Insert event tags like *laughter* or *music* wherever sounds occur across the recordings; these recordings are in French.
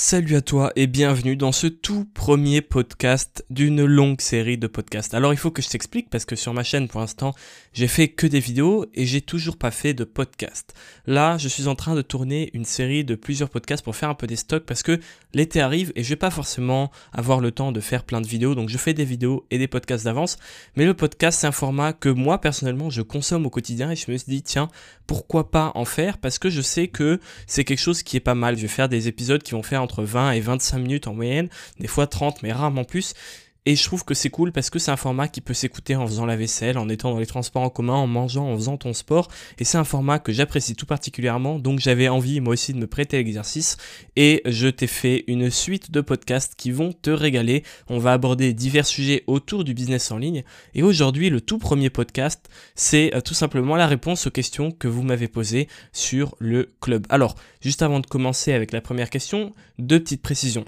Salut à toi et bienvenue dans ce tout premier podcast d'une longue série de podcasts. Alors il faut que je t'explique parce que sur ma chaîne pour l'instant j'ai fait que des vidéos et j'ai toujours pas fait de podcast. Là je suis en train de tourner une série de plusieurs podcasts pour faire un peu des stocks parce que l'été arrive et je vais pas forcément avoir le temps de faire plein de vidéos donc je fais des vidéos et des podcasts d'avance. Mais le podcast c'est un format que moi personnellement je consomme au quotidien et je me suis dit tiens pourquoi pas en faire? Parce que je sais que c'est quelque chose qui est pas mal. Je vais faire des épisodes qui vont faire entre 20 et 25 minutes en moyenne, des fois 30 mais rarement plus. Et je trouve que c'est cool parce que c'est un format qui peut s'écouter en faisant la vaisselle, en étant dans les transports en commun, en mangeant, en faisant ton sport. Et c'est un format que j'apprécie tout particulièrement. Donc j'avais envie moi aussi de me prêter l'exercice. Et je t'ai fait une suite de podcasts qui vont te régaler. On va aborder divers sujets autour du business en ligne. Et aujourd'hui, le tout premier podcast, c'est euh, tout simplement la réponse aux questions que vous m'avez posées sur le club. Alors, juste avant de commencer avec la première question, deux petites précisions.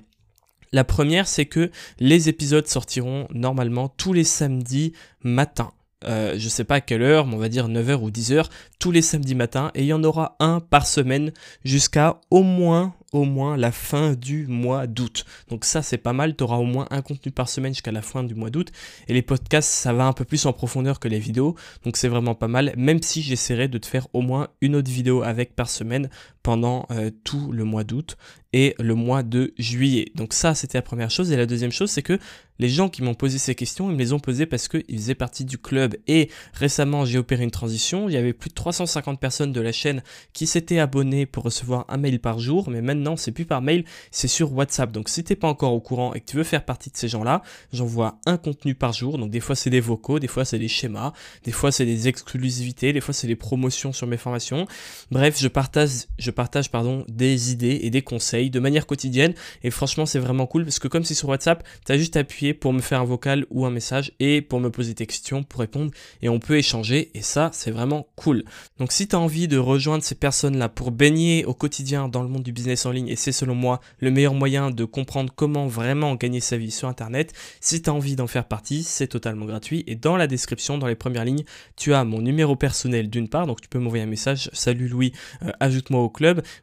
La première, c'est que les épisodes sortiront normalement tous les samedis matin. Euh, je sais pas à quelle heure, mais on va dire 9h ou 10h, tous les samedis matins, et il y en aura un par semaine jusqu'à au moins au moins la fin du mois d'août. Donc ça c'est pas mal, tu au moins un contenu par semaine jusqu'à la fin du mois d'août. Et les podcasts ça va un peu plus en profondeur que les vidéos, donc c'est vraiment pas mal, même si j'essaierai de te faire au moins une autre vidéo avec par semaine pendant euh, tout le mois d'août et le mois de juillet. Donc ça c'était la première chose. Et la deuxième chose c'est que les gens qui m'ont posé ces questions, ils me les ont posées parce qu'ils faisaient partie du club. Et récemment j'ai opéré une transition, il y avait plus de 350 personnes de la chaîne qui s'étaient abonnées pour recevoir un mail par jour, mais maintenant c'est plus par mail, c'est sur WhatsApp. Donc si t'es pas encore au courant et que tu veux faire partie de ces gens-là, j'envoie un contenu par jour. Donc des fois c'est des vocaux, des fois c'est des schémas, des fois c'est des exclusivités, des fois c'est des promotions sur mes formations. Bref, je partage, partage pardon, des idées et des conseils de manière quotidienne. Et franchement, c'est vraiment cool parce que comme c'est sur WhatsApp, tu as juste appuyé pour me faire un vocal ou un message et pour me poser des questions, pour répondre et on peut échanger. Et ça, c'est vraiment cool. Donc si tu as envie de rejoindre ces personnes-là pour baigner au quotidien dans le monde du business en ligne et c'est selon moi le meilleur moyen de comprendre comment vraiment gagner sa vie sur internet. Si tu as envie d'en faire partie, c'est totalement gratuit et dans la description, dans les premières lignes, tu as mon numéro personnel d'une part, donc tu peux m'envoyer un message, salut Louis, euh, ajoute-moi au club,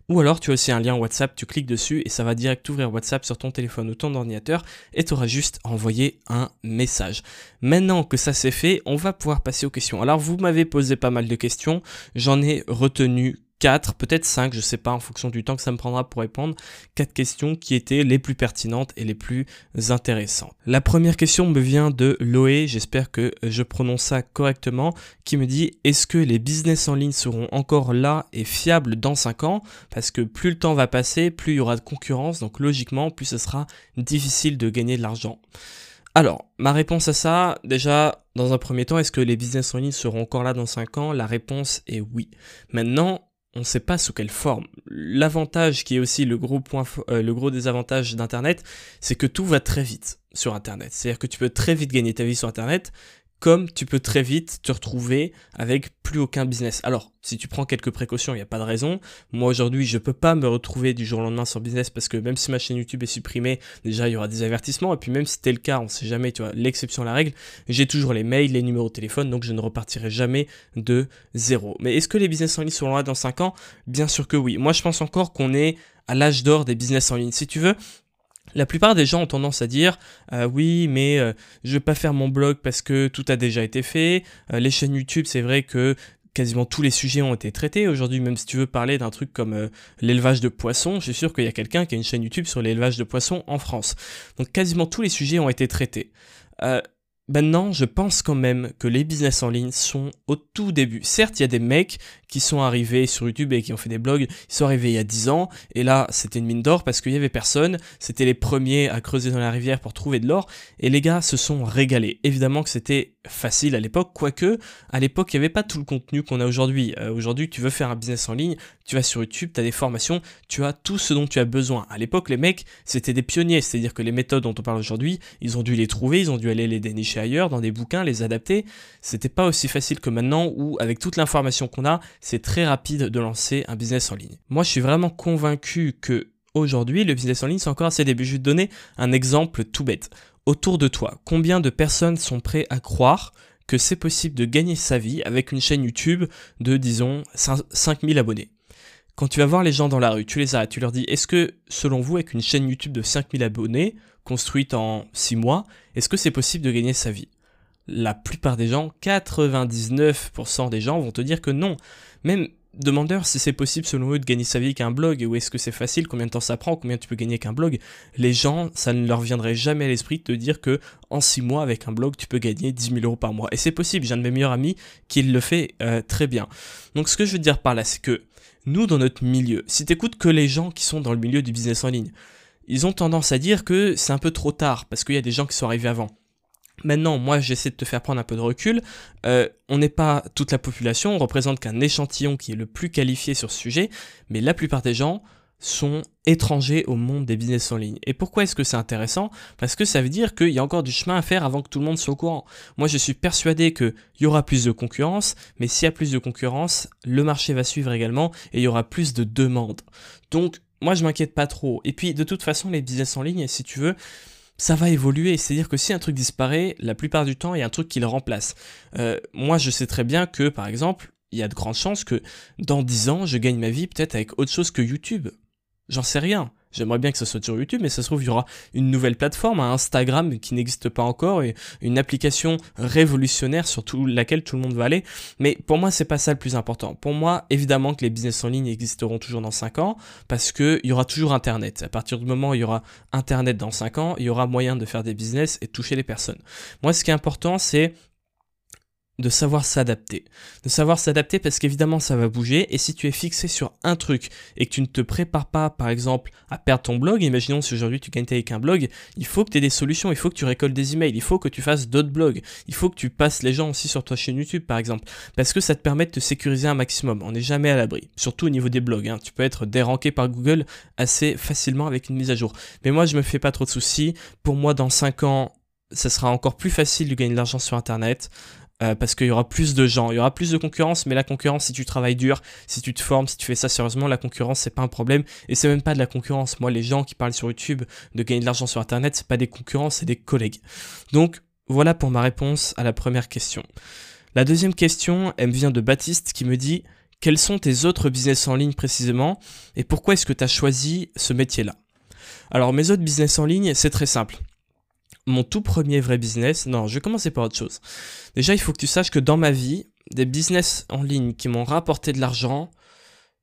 ou alors tu as aussi un lien WhatsApp, tu cliques dessus et ça va direct ouvrir WhatsApp sur ton téléphone ou ton ordinateur et tu auras juste à envoyer un message. Maintenant que ça c'est fait, on va pouvoir passer aux questions. Alors vous m'avez posé pas mal de questions, j'en ai retenu 4, peut-être 5, je sais pas, en fonction du temps que ça me prendra pour répondre, quatre questions qui étaient les plus pertinentes et les plus intéressantes. La première question me vient de Loé, j'espère que je prononce ça correctement, qui me dit est-ce que les business en ligne seront encore là et fiables dans 5 ans? Parce que plus le temps va passer, plus il y aura de concurrence, donc logiquement, plus ce sera difficile de gagner de l'argent. Alors, ma réponse à ça, déjà, dans un premier temps, est-ce que les business en ligne seront encore là dans 5 ans? La réponse est oui. Maintenant, on ne sait pas sous quelle forme. L'avantage qui est aussi le gros point, euh, le gros désavantage d'Internet, c'est que tout va très vite sur Internet. C'est-à-dire que tu peux très vite gagner ta vie sur Internet, comme tu peux très vite te retrouver avec plus aucun business. Alors, si tu prends quelques précautions, il n'y a pas de raison. Moi, aujourd'hui, je peux pas me retrouver du jour au lendemain sans business parce que même si ma chaîne YouTube est supprimée, déjà, il y aura des avertissements. Et puis, même si c'était le cas, on sait jamais, tu vois, l'exception à la règle, j'ai toujours les mails, les numéros de téléphone, donc je ne repartirai jamais de zéro. Mais est-ce que les business en ligne seront là dans 5 ans? Bien sûr que oui. Moi, je pense encore qu'on est à l'âge d'or des business en ligne. Si tu veux, la plupart des gens ont tendance à dire euh, oui mais euh, je vais pas faire mon blog parce que tout a déjà été fait. Euh, les chaînes YouTube c'est vrai que quasiment tous les sujets ont été traités. Aujourd'hui, même si tu veux parler d'un truc comme l'élevage de poissons, je suis sûr qu'il y a quelqu'un qui a une chaîne YouTube sur l'élevage de poissons en France. Donc quasiment tous les sujets ont été traités. Maintenant, je pense quand même que les business en ligne sont au tout début. Certes, il y a des mecs qui sont arrivés sur YouTube et qui ont fait des blogs, ils sont arrivés il y a 10 ans, et là, c'était une mine d'or parce qu'il y avait personne, c'était les premiers à creuser dans la rivière pour trouver de l'or, et les gars se sont régalés. Évidemment que c'était facile à l'époque, quoique, à l'époque, il n'y avait pas tout le contenu qu'on a aujourd'hui. Euh, aujourd'hui, tu veux faire un business en ligne, tu vas sur YouTube, tu as des formations, tu as tout ce dont tu as besoin. À l'époque, les mecs, c'était des pionniers, c'est-à-dire que les méthodes dont on parle aujourd'hui, ils ont dû les trouver, ils ont dû aller les dénicher ailleurs, dans des bouquins, les adapter. C'était pas aussi facile que maintenant où, avec toute l'information qu'on a, c'est très rapide de lancer un business en ligne. Moi, je suis vraiment convaincu que aujourd'hui, le business en ligne, c'est encore à ses débuts. Je vais te donner un exemple tout bête. Autour de toi, combien de personnes sont prêtes à croire que c'est possible de gagner sa vie avec une chaîne YouTube de, disons, 5000 abonnés? Quand tu vas voir les gens dans la rue, tu les arrêtes, tu leur dis, est-ce que, selon vous, avec une chaîne YouTube de 5000 abonnés, construite en 6 mois, est-ce que c'est possible de gagner sa vie? La plupart des gens, 99% des gens vont te dire que non. Même demandeur si c'est possible selon eux de gagner sa vie avec un blog, ou est-ce que c'est facile, combien de temps ça prend, combien tu peux gagner avec un blog, les gens, ça ne leur viendrait jamais à l'esprit de te dire que en 6 mois avec un blog, tu peux gagner 10 000 euros par mois. Et c'est possible, j'ai un de mes meilleurs amis qui le fait euh, très bien. Donc ce que je veux dire par là, c'est que nous, dans notre milieu, si t'écoutes que les gens qui sont dans le milieu du business en ligne, ils ont tendance à dire que c'est un peu trop tard, parce qu'il y a des gens qui sont arrivés avant. Maintenant, moi, j'essaie de te faire prendre un peu de recul. Euh, on n'est pas toute la population, on représente qu'un échantillon qui est le plus qualifié sur ce sujet, mais la plupart des gens sont étrangers au monde des business en ligne. Et pourquoi est-ce que c'est intéressant? Parce que ça veut dire qu'il y a encore du chemin à faire avant que tout le monde soit au courant. Moi, je suis persuadé qu'il y aura plus de concurrence, mais s'il y a plus de concurrence, le marché va suivre également et il y aura plus de demandes. Donc, moi, je m'inquiète pas trop. Et puis, de toute façon, les business en ligne, si tu veux, ça va évoluer. C'est-à-dire que si un truc disparaît, la plupart du temps, il y a un truc qui le remplace. Euh, moi, je sais très bien que, par exemple, il y a de grandes chances que dans 10 ans, je gagne ma vie peut-être avec autre chose que YouTube. J'en sais rien. J'aimerais bien que ce soit sur YouTube, mais ça se trouve, il y aura une nouvelle plateforme, un Instagram qui n'existe pas encore, et une application révolutionnaire sur laquelle tout le monde va aller. Mais pour moi, c'est pas ça le plus important. Pour moi, évidemment que les business en ligne existeront toujours dans 5 ans, parce qu'il y aura toujours Internet. À partir du moment où il y aura Internet dans 5 ans, il y aura moyen de faire des business et de toucher les personnes. Moi, ce qui est important, c'est de savoir s'adapter. De savoir s'adapter parce qu'évidemment ça va bouger et si tu es fixé sur un truc et que tu ne te prépares pas par exemple à perdre ton blog, imaginons si aujourd'hui tu gagnes avec un blog, il faut que tu aies des solutions, il faut que tu récoltes des emails, il faut que tu fasses d'autres blogs, il faut que tu passes les gens aussi sur ta chaîne YouTube par exemple parce que ça te permet de te sécuriser un maximum, on n'est jamais à l'abri, surtout au niveau des blogs, hein. tu peux être déranqué par Google assez facilement avec une mise à jour. Mais moi je me fais pas trop de soucis, pour moi dans 5 ans ça sera encore plus facile de gagner de l'argent sur internet. Euh, parce qu'il y aura plus de gens, il y aura plus de concurrence, mais la concurrence, si tu travailles dur, si tu te formes, si tu fais ça sérieusement, la concurrence, c'est pas un problème, et c'est même pas de la concurrence. Moi, les gens qui parlent sur YouTube de gagner de l'argent sur Internet, c'est pas des concurrents, c'est des collègues. Donc, voilà pour ma réponse à la première question. La deuxième question, elle me vient de Baptiste qui me dit quels sont tes autres business en ligne précisément, et pourquoi est-ce que tu as choisi ce métier-là? Alors, mes autres business en ligne, c'est très simple mon tout premier vrai business, non, je vais commencer par autre chose. Déjà, il faut que tu saches que dans ma vie, des business en ligne qui m'ont rapporté de l'argent,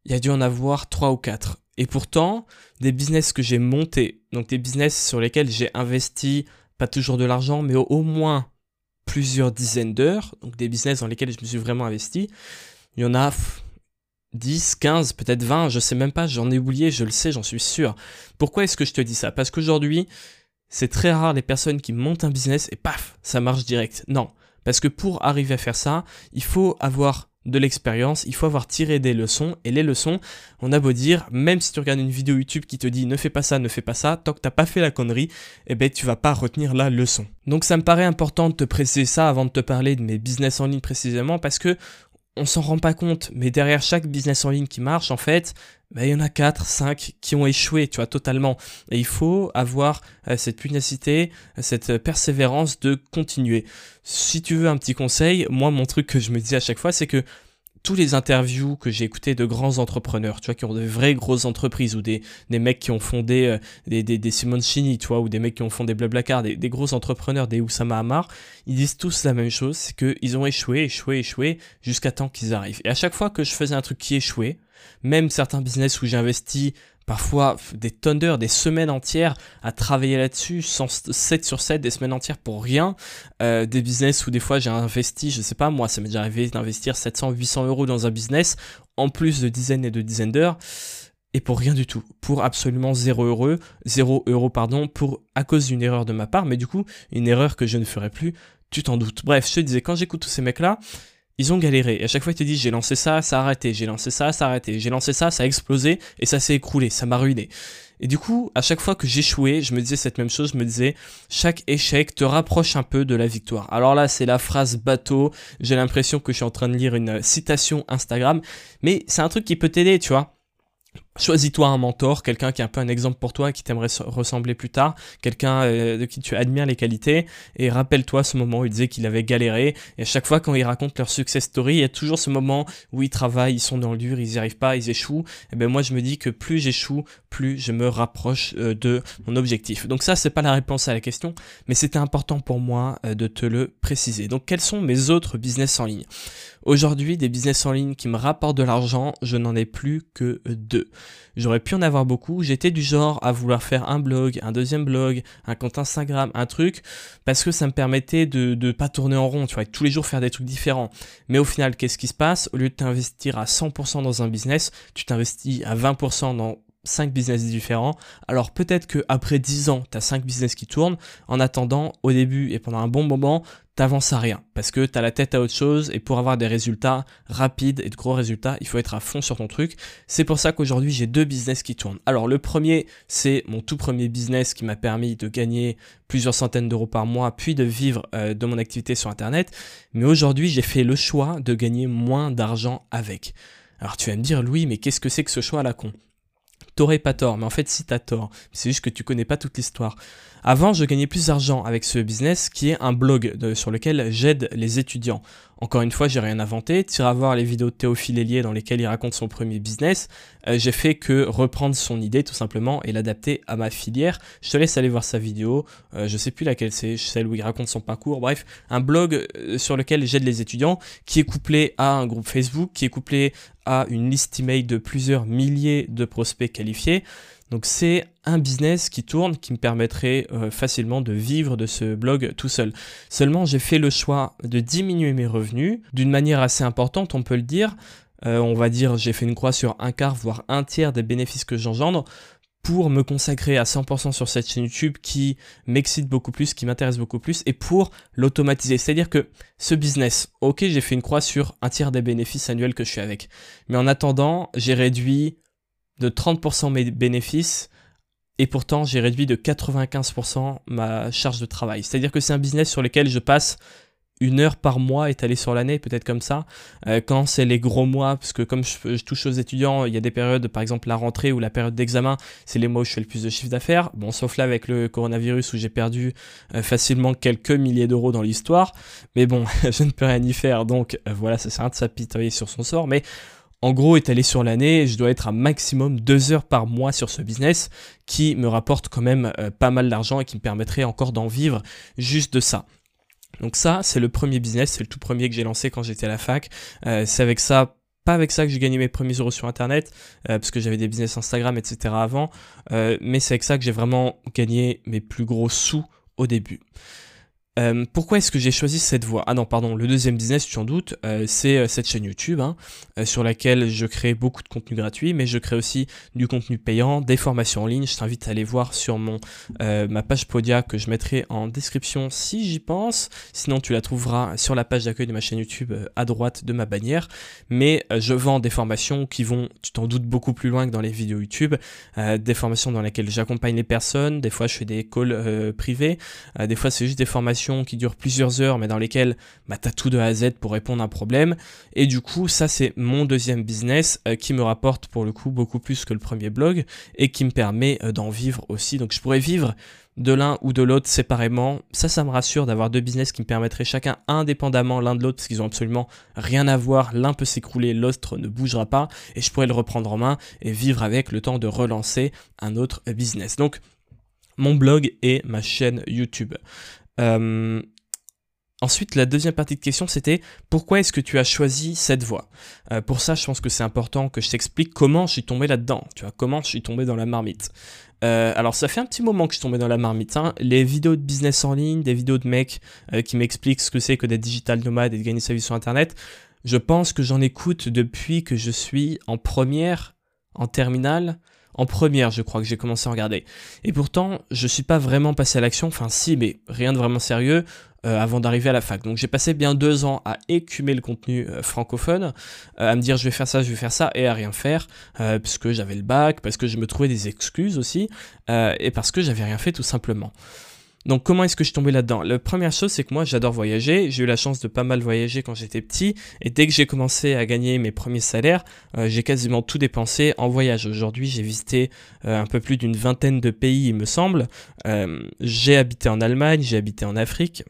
il y a dû en avoir trois ou quatre. Et pourtant, des business que j'ai montés, donc des business sur lesquels j'ai investi pas toujours de l'argent, mais au, moins plusieurs dizaines d'heures, donc des business dans lesquels je me suis vraiment investi, il y en a 10, 15, peut-être 20, je sais même pas, j'en ai oublié, je le sais, j'en suis sûr. Pourquoi est-ce que je te dis ça? Parce qu'aujourd'hui, c'est très rare les personnes qui montent un business et paf, ça marche direct. Non, parce que pour arriver à faire ça, il faut avoir de l'expérience, il faut avoir tiré des leçons, et les leçons, on a beau dire, même si tu regardes une vidéo YouTube qui te dit ne fais pas ça, ne fais pas ça, tant que t'as pas fait la connerie, eh ben tu vas pas retenir la leçon. Donc ça me paraît important de te préciser ça avant de te parler de mes business en ligne précisément, parce que on s'en rend pas compte, mais derrière chaque business en ligne qui marche, en fait, bah, il y en a 4, 5 qui ont échoué, tu vois, totalement. Et il faut avoir euh, cette pugnacité, cette persévérance de continuer. Si tu veux un petit conseil, moi, mon truc que je me dis à chaque fois, c'est que tous les interviews que j'ai écoutées de grands entrepreneurs, tu vois, qui ont de vraies grosses entreprises, ou des, des mecs qui ont fondé euh, des, des, des Simoncini, tu ou des mecs qui ont fondé Blablacar, des, des gros entrepreneurs, des Oussama Hamar, ils disent tous la même chose, c'est qu'ils ont échoué, échoué, échoué, jusqu'à temps qu'ils arrivent. Et à chaque fois que je faisais un truc qui échouait, même certains business où j'ai investi parfois des tonnes d'heures, des semaines entières à travailler là-dessus, 7 sur 7, des semaines entières pour rien. Euh, des business où des fois j'ai investi, je sais pas, moi ça m'est déjà arrivé d'investir 700, 800 euros dans un business, en plus de dizaines et de dizaines d'heures. Et pour rien du tout, pour absolument 0 euros, 0 euros pardon, pour à cause d'une erreur de ma part, mais du coup une erreur que je ne ferai plus, tu t'en doutes. Bref, je te disais, quand j'écoute tous ces mecs-là, ils ont galéré. Et à chaque fois, ils te disent j'ai lancé ça, ça a arrêté, j'ai lancé ça, ça a arrêté, j'ai lancé ça, ça a explosé et ça s'est écroulé, ça m'a ruiné. Et du coup, à chaque fois que j'échouais, je me disais cette même chose, je me disais chaque échec te rapproche un peu de la victoire. Alors là, c'est la phrase bateau, j'ai l'impression que je suis en train de lire une citation Instagram, mais c'est un truc qui peut t'aider, tu vois Choisis-toi un mentor, quelqu'un qui est un peu un exemple pour toi, qui t'aimerait ressembler plus tard, quelqu'un euh, de qui tu admires les qualités, et rappelle-toi ce moment où il disait qu'il avait galéré, et à chaque fois quand ils racontent leur success story, il y a toujours ce moment où ils travaillent, ils sont dans le dur, ils n'y arrivent pas, ils échouent, et ben moi je me dis que plus j'échoue, plus je me rapproche euh, de mon objectif. Donc ça c'est pas la réponse à la question, mais c'était important pour moi euh, de te le préciser. Donc quels sont mes autres business en ligne? Aujourd'hui, des business en ligne qui me rapportent de l'argent, je n'en ai plus que deux. J'aurais pu en avoir beaucoup. J'étais du genre à vouloir faire un blog, un deuxième blog, un compte Instagram, un truc, parce que ça me permettait de ne pas tourner en rond, tu vois, tous les jours faire des trucs différents. Mais au final, qu'est-ce qui se passe? Au lieu de t'investir à 100% dans un business, tu t'investis à 20% dans 5 business différents. Alors peut-être que après 10 ans, tu as 5 business qui tournent. En attendant, au début et pendant un bon moment, t'avances à rien parce que tu as la tête à autre chose et pour avoir des résultats rapides et de gros résultats, il faut être à fond sur ton truc. C'est pour ça qu'aujourd'hui, j'ai deux business qui tournent. Alors le premier, c'est mon tout premier business qui m'a permis de gagner plusieurs centaines d'euros par mois puis de vivre euh, de mon activité sur internet, mais aujourd'hui, j'ai fait le choix de gagner moins d'argent avec. Alors tu vas me dire Louis, mais qu'est-ce que c'est que ce choix à la con? T'aurais pas tort, mais en fait si t'as tort, c'est juste que tu connais pas toute l'histoire. Avant, je gagnais plus d'argent avec ce business qui est un blog sur lequel j'aide les étudiants. Encore une fois, j'ai rien inventé. Tu iras voir les vidéos de Théophile Hélier dans lesquelles il raconte son premier business. Euh, j'ai fait que reprendre son idée tout simplement et l'adapter à ma filière. Je te laisse aller voir sa vidéo. Euh, je sais plus laquelle c'est, celle où il raconte son parcours. Bref, un blog euh, sur lequel j'aide les étudiants qui est couplé à un groupe Facebook, qui est couplé à une liste email de plusieurs milliers de prospects qualifiés. Donc c'est un business qui tourne, qui me permettrait euh, facilement de vivre de ce blog tout seul. Seulement j'ai fait le choix de diminuer mes revenus d'une manière assez importante, on peut le dire. Euh, on va dire j'ai fait une croix sur un quart, voire un tiers des bénéfices que j'engendre pour me consacrer à 100% sur cette chaîne YouTube qui m'excite beaucoup plus, qui m'intéresse beaucoup plus, et pour l'automatiser. C'est-à-dire que ce business, ok, j'ai fait une croix sur un tiers des bénéfices annuels que je suis avec. Mais en attendant, j'ai réduit de 30% mes bénéfices et pourtant j'ai réduit de 95% ma charge de travail. C'est-à-dire que c'est un business sur lequel je passe une heure par mois étalée sur l'année, peut-être comme ça. Euh, quand c'est les gros mois, parce que comme je, touche aux étudiants, il y a des périodes, par exemple la rentrée ou la période d'examen, c'est les mois où je fais le plus de chiffre d'affaires. Bon, sauf là avec le coronavirus où j'ai perdu euh, facilement quelques milliers d'euros dans l'histoire. Mais bon, *laughs* je ne peux rien y faire, donc euh, voilà, ça sert à de s'apitoyer sur son sort. Mais en gros, étalé sur l'année, je dois être à maximum deux heures par mois sur ce business qui me rapporte quand même pas mal d'argent et qui me permettrait encore d'en vivre juste de ça. Donc ça, c'est le premier business, c'est le tout premier que j'ai lancé quand j'étais à la fac. Euh, c'est avec ça pas avec ça que j'ai gagné mes premiers euros sur internet, euh, parce que j'avais des business Instagram, etc. avant, mais c'est avec ça que j'ai vraiment gagné mes plus gros sous au début. Euh, pourquoi est-ce que j'ai choisi cette voie? Ah non, pardon, le deuxième business, tu en doutes, euh, c'est euh, cette chaîne YouTube, hein, sur laquelle je crée beaucoup de contenu gratuit, mais je crée aussi du contenu payant, des formations en ligne. Je t'invite à aller voir sur mon ma page Podia que je mettrai en description si j'y pense. Sinon, tu la trouveras sur la page d'accueil de ma chaîne YouTube à droite de ma bannière. Mais je vends des formations qui vont, tu t'en doutes, beaucoup plus loin que dans les vidéos YouTube. des formations dans lesquelles j'accompagne les personnes. Des fois, je fais des calls privés. des fois, c'est juste des formations qui durent plusieurs heures, mais dans lesquelles bah, tu tout de A à Z pour répondre à un problème. Et du coup, ça, c'est mon deuxième business euh, qui me rapporte pour le coup beaucoup plus que le premier blog et qui me permet euh, d'en vivre aussi. Donc, je pourrais vivre de l'un ou de l'autre séparément. Ça, ça me rassure d'avoir deux business qui me permettraient chacun indépendamment l'un de l'autre parce qu'ils ont absolument rien à voir. L'un peut s'écrouler, l'autre ne bougera pas et je pourrais le reprendre en main et vivre avec le temps de relancer un autre business. Donc, mon blog et ma chaîne YouTube. Euh, ensuite, la deuxième partie de question, c'était pourquoi est-ce que tu as choisi cette voie? Euh, Pour ça, je pense que c'est important que je t'explique comment je suis tombé là-dedans. Tu vois, comment je suis tombé dans la marmite. Euh, alors, ça fait un petit moment que je suis tombé dans la marmite. Hein. Les vidéos de business en ligne, des vidéos de mecs qui m'expliquent ce que c'est que d'être digital nomade et de gagner sa vie sur Internet, je pense que j'en écoute depuis que je suis en première, en terminale en première, je crois que j'ai commencé à regarder. Et pourtant, je suis pas vraiment passé à l'action, enfin si, mais rien de vraiment sérieux euh, avant d'arriver à la fac. Donc j'ai passé bien deux ans à écumer le contenu euh, francophone, euh, à me dire je vais faire ça, je vais faire ça, et à rien faire, parce que j'avais le bac, parce que je me trouvais des excuses aussi, et parce que j'avais rien fait tout simplement. Donc comment est-ce que je suis tombé là-dedans? La première chose c'est que moi j'adore voyager, j'ai eu la chance de pas mal voyager quand j'étais petit et dès que j'ai commencé à gagner mes premiers salaires, euh, j'ai quasiment tout dépensé en voyage. Aujourd'hui j'ai visité euh, un peu plus d'une vingtaine de pays il me semble. Euh, j'ai habité en Allemagne, j'ai habité en Afrique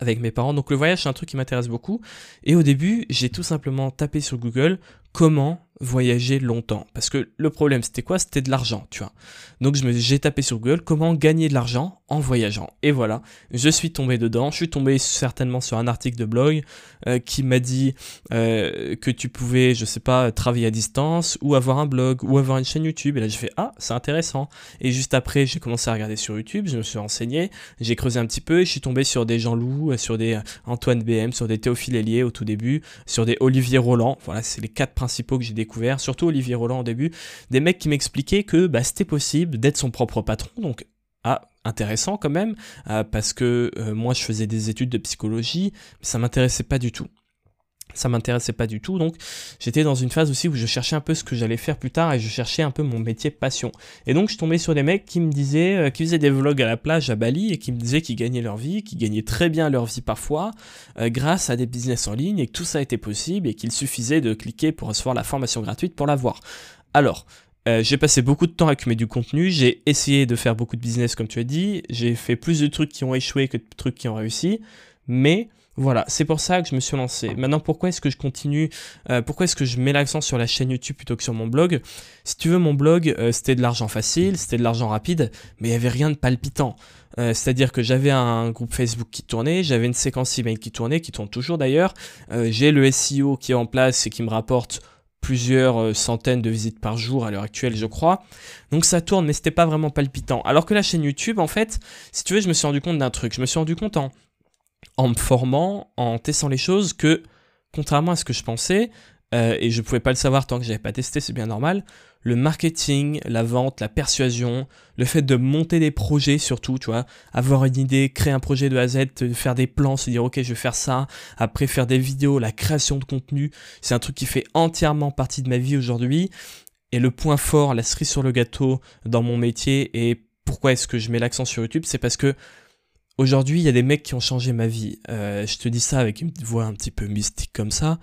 avec mes parents. Donc le voyage c'est un truc qui m'intéresse beaucoup et au début j'ai tout simplement tapé sur Google comment voyager longtemps. Parce que le problème, c'était quoi? C'était de l'argent, tu vois. Donc j'ai tapé sur Google comment gagner de l'argent en voyageant? Et voilà, je suis tombé dedans. Je suis tombé certainement sur un article de blog euh, qui m'a dit euh, que tu pouvais, je sais pas, travailler à distance ou avoir un blog ou avoir une chaîne YouTube. Et là, j'ai fait ah, c'est intéressant. Et juste après, j'ai commencé à regarder sur YouTube. Je me suis renseigné, j'ai creusé un petit peu et je suis tombé sur des Jean Loup, euh, sur des Antoine BM, sur des Théophile Hélier au tout début, sur des Olivier Roland. Voilà, c'est les quatre principaux que j'ai surtout Olivier Roland au début, des mecs qui m'expliquaient que bah, c'était possible d'être son propre patron. Donc ah, intéressant quand même, euh, parce que euh, moi je faisais des études de psychologie, mais ça m'intéressait pas du tout. Ça m'intéressait pas du tout, donc j'étais dans une phase aussi où je cherchais un peu ce que j'allais faire plus tard et je cherchais un peu mon métier passion. Et donc je tombais sur des mecs qui me disaient, euh, qui faisaient des vlogs à la plage à Bali et qui me disaient qu'ils gagnaient leur vie, qu'ils gagnaient très bien leur vie parfois, grâce à des business en ligne et que tout ça était possible et qu'il suffisait de cliquer pour recevoir la formation gratuite pour l'avoir. Alors, euh, j'ai passé beaucoup de temps à accumuler du contenu, j'ai essayé de faire beaucoup de business comme tu as dit, j'ai fait plus de trucs qui ont échoué que de trucs qui ont réussi, mais voilà, c'est pour ça que je me suis lancé. Maintenant, pourquoi est-ce que je continue euh, Pourquoi est-ce que je mets l'accent sur la chaîne YouTube plutôt que sur mon blog? Si tu veux, mon blog, euh, c'était de l'argent facile, c'était de l'argent rapide, mais il n'y avait rien de palpitant. C'est-à-dire que j'avais un groupe Facebook qui tournait, j'avais une séquence email qui tournait, qui tourne toujours d'ailleurs, j'ai le SEO qui est en place et qui me rapporte plusieurs euh, centaines de visites par jour à l'heure actuelle, je crois. Donc ça tourne, mais c'était pas vraiment palpitant. Alors que la chaîne YouTube, en fait, si tu veux, je me suis rendu compte d'un truc. Je me suis rendu compte en me formant, en testant les choses, que contrairement à ce que je pensais, euh, et je pouvais pas le savoir tant que j'avais pas testé, c'est bien normal, le marketing, la vente, la persuasion, le fait de monter des projets surtout, tu vois, avoir une idée, créer un projet de A à Z, faire des plans, se dire ok je vais faire ça, après faire des vidéos, la création de contenu, c'est un truc qui fait entièrement partie de ma vie aujourd'hui. Et le point fort, la cerise sur le gâteau dans mon métier et pourquoi est-ce que je mets l'accent sur YouTube, c'est parce que aujourd'hui il y a des mecs qui ont changé ma vie. Euh, je te dis ça avec une voix un petit peu mystique comme ça,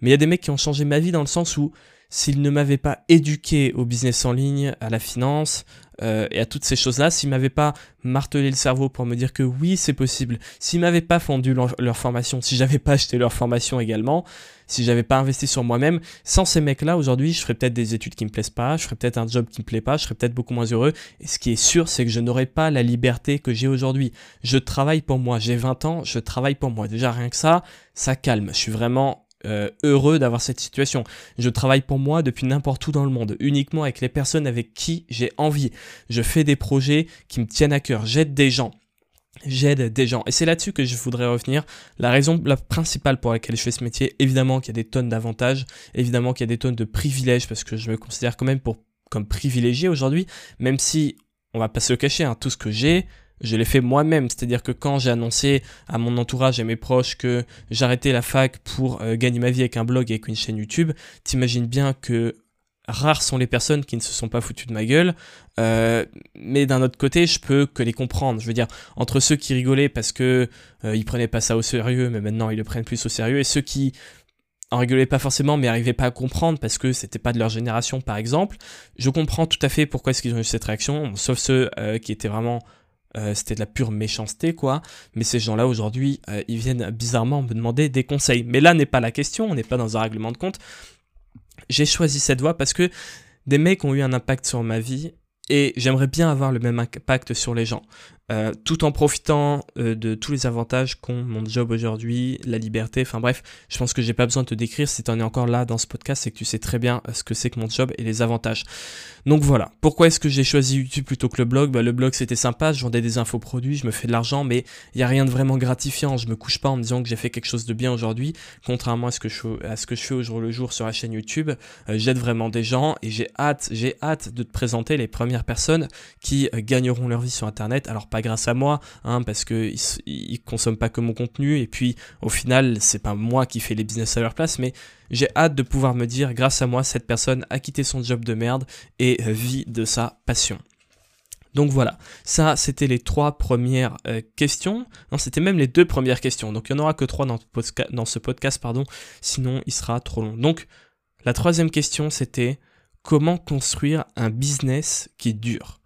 mais il y a des mecs qui ont changé ma vie dans le sens où s'il ne m'avait pas éduqué au business en ligne, à la finance euh, et à toutes ces choses-là, s'il m'avait pas martelé le cerveau pour me dire que oui, c'est possible, s'il m'avait pas fondu leur, formation, si j'avais pas acheté leur formation également, si j'avais pas investi sur moi-même, sans ces mecs-là, aujourd'hui, je ferais peut-être des études qui me plaisent pas, je ferais peut-être un job qui me plaît pas, je serais peut-être beaucoup moins heureux. Et ce qui est sûr, c'est que je n'aurais pas la liberté que j'ai aujourd'hui. Je travaille pour moi, j'ai 20 ans, je travaille pour moi. Déjà rien que ça, ça calme. Je suis vraiment euh, heureux d'avoir cette situation. Je travaille pour moi depuis n'importe où dans le monde, uniquement avec les personnes avec qui j'ai envie. Je fais des projets qui me tiennent à cœur, j'aide des gens. J'aide des gens. Et c'est là-dessus que je voudrais revenir. La raison la principale pour laquelle je fais ce métier, évidemment qu'il y a des tonnes d'avantages, évidemment qu'il y a des tonnes de privilèges, parce que je me considère quand même pour, comme privilégié aujourd'hui, même si, on va pas se le cacher, hein, tout ce que j'ai, je l'ai fait moi-même. C'est-à-dire que quand j'ai annoncé à mon entourage et mes proches que j'arrêtais la fac pour euh, gagner ma vie avec un blog et avec une chaîne YouTube, t'imagines bien que rares sont les personnes qui ne se sont pas foutues de ma gueule. Euh, mais d'un autre côté, je peux que les comprendre. Je veux dire, entre ceux qui rigolaient parce que euh, ils prenaient pas ça au sérieux, mais maintenant ils le prennent plus au sérieux, et ceux qui en rigolaient pas forcément, mais arrivaient pas à comprendre parce que c'était pas de leur génération, par exemple. Je comprends tout à fait pourquoi est-ce qu'ils ont eu cette réaction, sauf ceux qui étaient vraiment euh, c'était de la pure méchanceté, quoi. Mais ces gens-là, aujourd'hui, euh, ils viennent bizarrement me demander des conseils. Mais là n'est pas la question, on n'est pas dans un règlement de compte. J'ai choisi cette voie parce que des mecs ont eu un impact sur ma vie et j'aimerais bien avoir le même impact sur les gens. Euh, tout en profitant euh, de tous les avantages qu'ont mon job aujourd'hui, la liberté, enfin bref, je pense que j'ai pas besoin de te décrire si tu en es encore là dans ce podcast, c'est que tu sais très bien euh, ce que c'est que mon job et les avantages. Donc voilà, pourquoi est-ce que j'ai choisi YouTube plutôt que le blog? Bah, Le blog c'était sympa, je vendais des infos produits, je me fais de l'argent, mais il y a rien de vraiment gratifiant, je me couche pas en me disant que j'ai fait quelque chose de bien aujourd'hui, contrairement à ce que je, à ce que je fais au jour le jour sur la chaîne YouTube, j'aide vraiment des gens et j'ai hâte, j'ai hâte de te présenter les premières personnes qui gagneront leur vie sur Internet. Alors pas grâce à moi, hein, parce que ils, consomment pas que mon contenu, et puis au final, c'est pas moi qui fais les business à leur place, mais j'ai hâte de pouvoir me dire, grâce à moi, cette personne a quitté son job de merde et vit de sa passion. Donc voilà, ça c'était les trois premières euh, questions. Non, c'était même les deux premières questions. Donc il n'y en aura que trois dans, dans ce podcast, pardon, sinon il sera trop long. Donc la troisième question c'était comment construire un business qui dure?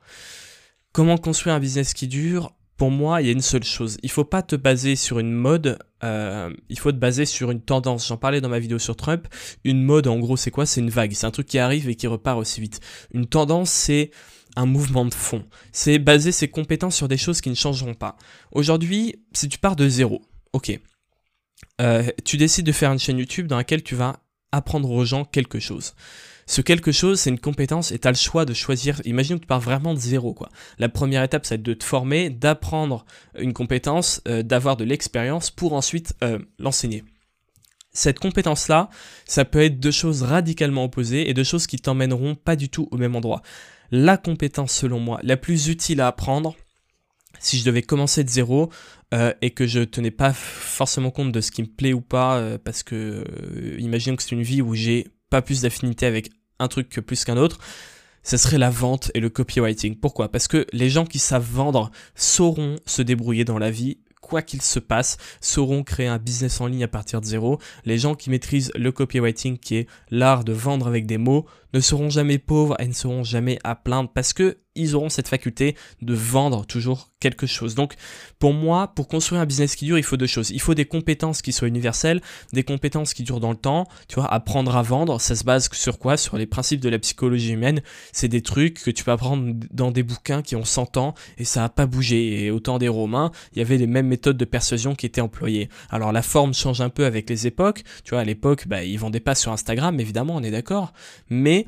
Comment construire un business qui dure Pour moi, il y a une seule chose. Il faut pas te baser sur une mode, euh, il faut te baser sur une tendance. J'en parlais dans ma vidéo sur Trump. Une mode, en gros, c'est quoi? C'est une vague. C'est un truc qui arrive et qui repart aussi vite. Une tendance, c'est un mouvement de fond. C'est baser ses compétences sur des choses qui ne changeront pas. Aujourd'hui, si tu pars de zéro, ok, euh, tu décides de faire une chaîne YouTube dans laquelle tu vas apprendre aux gens quelque chose. Ce quelque chose, c'est une compétence et tu as le choix de choisir. Imagine que tu pars vraiment de zéro. Quoi. La première étape, c'est de te former, d'apprendre une compétence, euh, d'avoir de l'expérience pour ensuite euh, l'enseigner. Cette compétence-là, ça peut être deux choses radicalement opposées et deux choses qui t'emmèneront pas du tout au même endroit. La compétence, selon moi, la plus utile à apprendre, si je devais commencer de zéro euh, et que je tenais pas forcément compte de ce qui me plaît ou pas, parce que imagine que c'est une vie où j'ai pas plus d'affinité avec un truc plus qu'un autre, ce serait la vente et le copywriting. Pourquoi? Parce que les gens qui savent vendre sauront se débrouiller dans la vie quoi qu'il se passe, sauront créer un business en ligne à partir de zéro. Les gens qui maîtrisent le copywriting, qui est l'art de vendre avec des mots, ne seront jamais pauvres et ne seront jamais à plaindre parce que ils auront cette faculté de vendre toujours quelque chose. Donc, pour moi, pour construire un business qui dure, il faut deux choses. Il faut des compétences qui soient universelles, des compétences qui durent dans le temps. Tu vois, apprendre à vendre, ça se base sur quoi? Sur les principes de la psychologie humaine. C'est des trucs que tu peux apprendre dans des bouquins qui ont 100 ans et ça n'a pas bougé. Et au temps des Romains, il y avait les mêmes méthodes de persuasion qui étaient employées. Alors, la forme change un peu avec les époques. Tu vois, à l'époque, bah, ils vendaient pas sur Instagram, évidemment, on est d'accord. Mais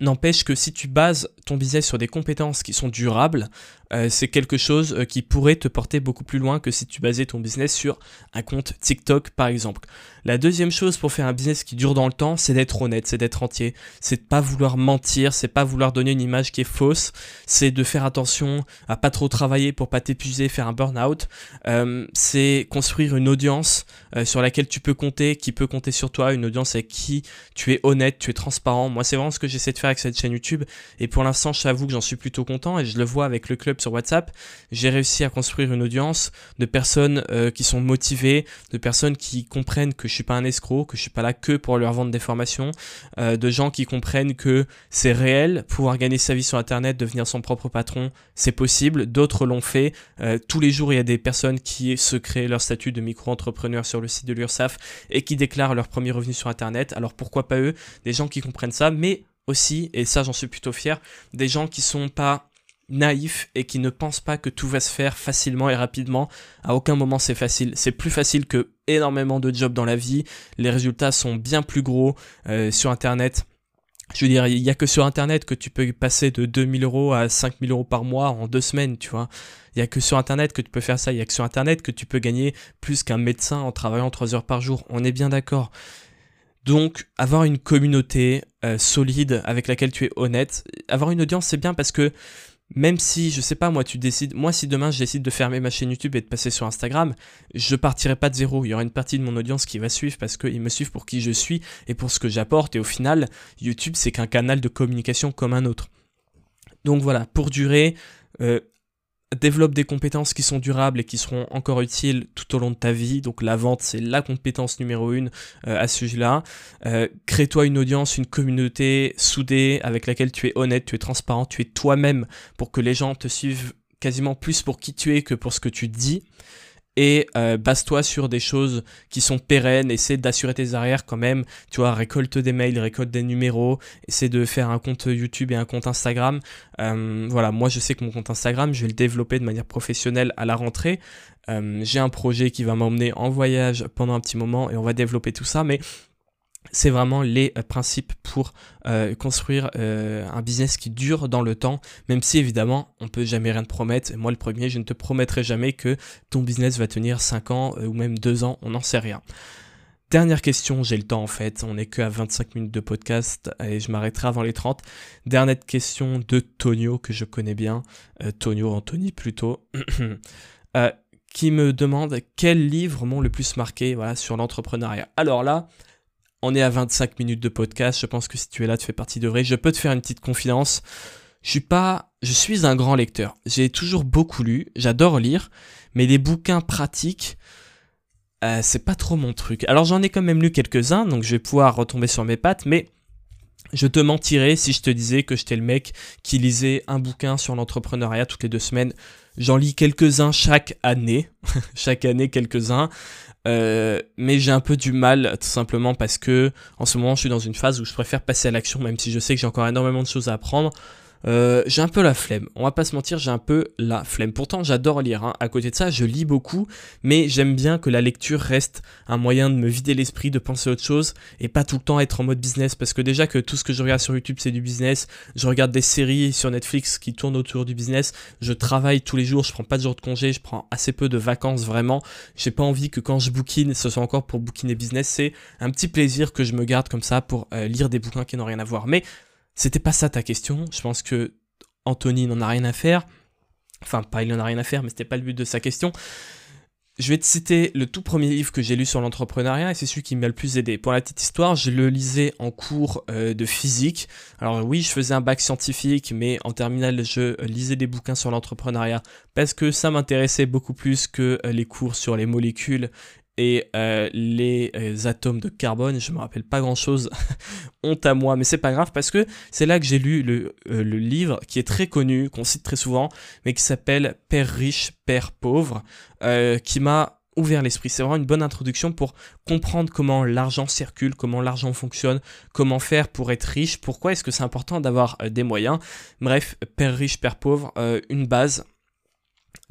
N'empêche que si tu bases ton business sur des compétences qui sont durables, euh, c'est quelque chose euh, qui pourrait te porter beaucoup plus loin que si tu basais ton business sur un compte TikTok par exemple. La deuxième chose pour faire un business qui dure dans le temps, c'est d'être honnête, c'est d'être entier, c'est de pas vouloir mentir, c'est pas vouloir donner une image qui est fausse, c'est de faire attention à pas trop travailler pour pas t'épuiser, faire un burn-out, euh, c'est construire une audience sur laquelle tu peux compter, qui peut compter sur toi, une audience avec qui tu es honnête, tu es transparent. Moi, c'est vraiment ce que j'essaie de faire avec cette chaîne YouTube et pour l'instant, je t'avoue que j'en suis plutôt content et je le vois avec le club sur WhatsApp, j'ai réussi à construire une audience de personnes euh, qui sont motivées, de personnes qui comprennent que je suis pas un escroc, que je suis pas là que pour leur vendre des formations, euh, de gens qui comprennent que c'est réel, pouvoir gagner sa vie sur Internet, devenir son propre patron, c'est possible. D'autres l'ont fait. Euh, tous les jours, il y a des personnes qui se créent leur statut de micro-entrepreneur sur le site de l'URSAF et qui déclarent leur premier revenu sur Internet. Alors pourquoi pas eux? Des gens qui comprennent ça, mais aussi, et ça j'en suis plutôt fier, des gens qui sont pas naïf et qui ne pense pas que tout va se faire facilement et rapidement. À aucun moment c'est facile. C'est plus facile que énormément de jobs dans la vie. Les résultats sont bien plus gros euh, sur Internet. Je veux dire, il n'y a que sur Internet que tu peux passer de 2000 euros à 5000 euros par mois en deux semaines, tu vois. Il n'y a que sur Internet que tu peux faire ça. Il n'y a que sur Internet que tu peux gagner plus qu'un médecin en travaillant 3 heures par jour. On est bien d'accord. Donc, avoir une communauté euh, solide avec laquelle tu es honnête, avoir une audience, c'est bien parce que même si, je sais pas, moi, tu décides, moi, si demain je décide de fermer ma chaîne YouTube et de passer sur Instagram, je partirai pas de zéro. Il y aura une partie de mon audience qui va suivre parce qu'ils me suivent pour qui je suis et pour ce que j'apporte. Et au final, YouTube, c'est qu'un canal de communication comme un autre. Donc voilà, pour durer, euh, développe des compétences qui sont durables et qui seront encore utiles tout au long de ta vie. Donc la vente, c'est la compétence numéro une euh, à ce sujet-là. Euh, crée-toi une audience, une communauté soudée avec laquelle tu es honnête, tu es transparent, tu es toi-même pour que les gens te suivent quasiment plus pour qui tu es que pour ce que tu dis et euh, base-toi sur des choses qui sont pérennes, essaie d'assurer tes arrières quand même, tu vois, récolte des mails, récolte des numéros, essaie de faire un compte YouTube et un compte Instagram. Euh, voilà, moi je sais que mon compte Instagram, je vais le développer de manière professionnelle à la rentrée. Euh, j'ai un projet qui va m'emmener en voyage pendant un petit moment et on va développer tout ça, mais c'est vraiment les euh, principes pour euh, construire euh, un business qui dure dans le temps, même si évidemment on peut jamais rien te promettre. moi le premier, je ne te promettrai jamais que ton business va tenir 5 ans ou même 2 ans, on n'en sait rien. Dernière question, j'ai le temps en fait, on n'est que à 25 minutes de podcast et je m'arrêterai avant les 30. Dernière question de Tonio que je connais bien, Tonio Anthony plutôt, *coughs* qui me demande quel livre m'ont le plus marqué sur l'entrepreneuriat. Alors là, on est à 25 minutes de podcast. Je pense que si tu es là, tu fais partie de vrai. Je peux te faire une petite confidence. je suis pas, je suis un grand lecteur. J'ai toujours beaucoup lu, j'adore lire, mais des bouquins pratiques, euh, c'est pas trop mon truc. Alors j'en ai quand même lu quelques-uns, donc je vais pouvoir retomber sur mes pattes, mais je te mentirais si je te disais que j'étais le mec qui lisait un bouquin sur l'entrepreneuriat toutes les deux semaines. J'en lis quelques-uns chaque année, *laughs* chaque année quelques-uns. Euh, mais j'ai un peu du mal tout simplement parce que en ce moment je suis dans une phase où je préfère passer à l'action même si je sais que j'ai encore énormément de choses à apprendre. Euh, j'ai un peu la flemme. On va pas se mentir, j'ai un peu la flemme. Pourtant, j'adore lire. Hein. À côté de ça, je lis beaucoup, mais j'aime bien que la lecture reste un moyen de me vider l'esprit, de penser autre chose et pas tout le temps être en mode business. Parce que déjà que tout ce que je regarde sur YouTube, c'est du business. Je regarde des séries sur Netflix qui tournent autour du business. Je travaille tous les jours. Je prends pas de jours de congé. Je prends assez peu de vacances vraiment. J'ai pas envie que quand je bookine, ce soit encore pour bookiner business. C'est un petit plaisir que je me garde comme ça pour euh, lire des bouquins qui n'ont rien à voir. Mais c'était pas ça ta question. Je pense que Anthony n'en a rien à faire. Enfin, pas il n'en a rien à faire, mais c'était pas le but de sa question. Je vais te citer le tout premier livre que j'ai lu sur l'entrepreneuriat et c'est celui qui m'a le plus aidé. Pour la petite histoire, je le lisais en cours euh, de physique. Alors oui, je faisais un bac scientifique, mais en terminale, je lisais des bouquins sur l'entrepreneuriat parce que ça m'intéressait beaucoup plus que euh, les cours sur les molécules et euh, les euh, atomes de carbone, je me rappelle pas grand chose, *laughs* honte à moi, mais c'est pas grave parce que c'est là que j'ai lu le, euh, le, livre qui est très connu, qu'on cite très souvent, mais qui s'appelle Père riche, Père pauvre, qui m'a ouvert l'esprit. C'est vraiment une bonne introduction pour comprendre comment l'argent circule, comment l'argent fonctionne, comment faire pour être riche, pourquoi est-ce que c'est important d'avoir des moyens. Bref, Père riche, Père pauvre, une base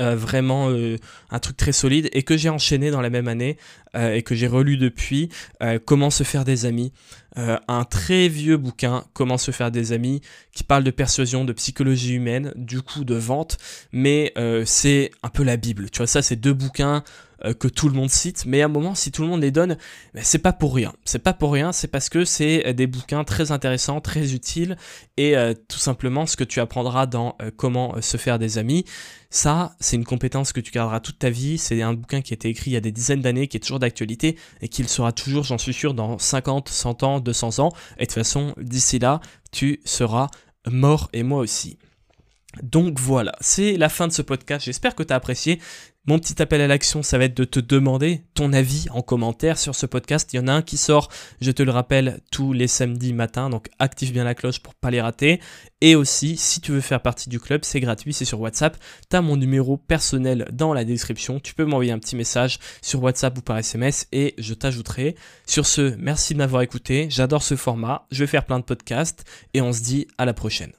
euh, vraiment euh, un truc très solide et que j'ai enchaîné dans la même année euh, et que j'ai relu depuis Comment se faire des amis. Un très vieux bouquin Comment se faire des amis qui parle de persuasion de psychologie humaine du coup de vente mais c'est un peu la bible. Tu vois ça c'est deux bouquins que tout le monde cite, mais à un moment, si tout le monde les donne, ben, c'est pas pour rien. C'est pas pour rien, c'est parce que c'est euh, des bouquins très intéressants, très utiles, et euh, tout simplement ce que tu apprendras dans comment se faire des amis. Ça, c'est une compétence que tu garderas toute ta vie. C'est un bouquin qui a été écrit il y a des dizaines d'années, qui est toujours d'actualité, et qui le sera toujours, j'en suis sûr, dans 50, 100 ans, 200 ans. Et de toute façon, d'ici là, tu seras mort, et moi aussi. Donc voilà, c'est la fin de ce podcast. J'espère que tu as apprécié. Mon petit appel à l'action, ça va être de te demander ton avis en commentaire sur ce podcast. Il y en a un qui sort, je te le rappelle, tous les samedis matins, donc active bien la cloche pour pas les rater. Et aussi, si tu veux faire partie du club, c'est gratuit, c'est sur WhatsApp. Tu as mon numéro personnel dans la description. Tu peux m'envoyer un petit message sur WhatsApp ou par SMS et je t'ajouterai. Sur ce, merci de m'avoir écouté. J'adore ce format. Je vais faire plein de podcasts et on se dit à la prochaine.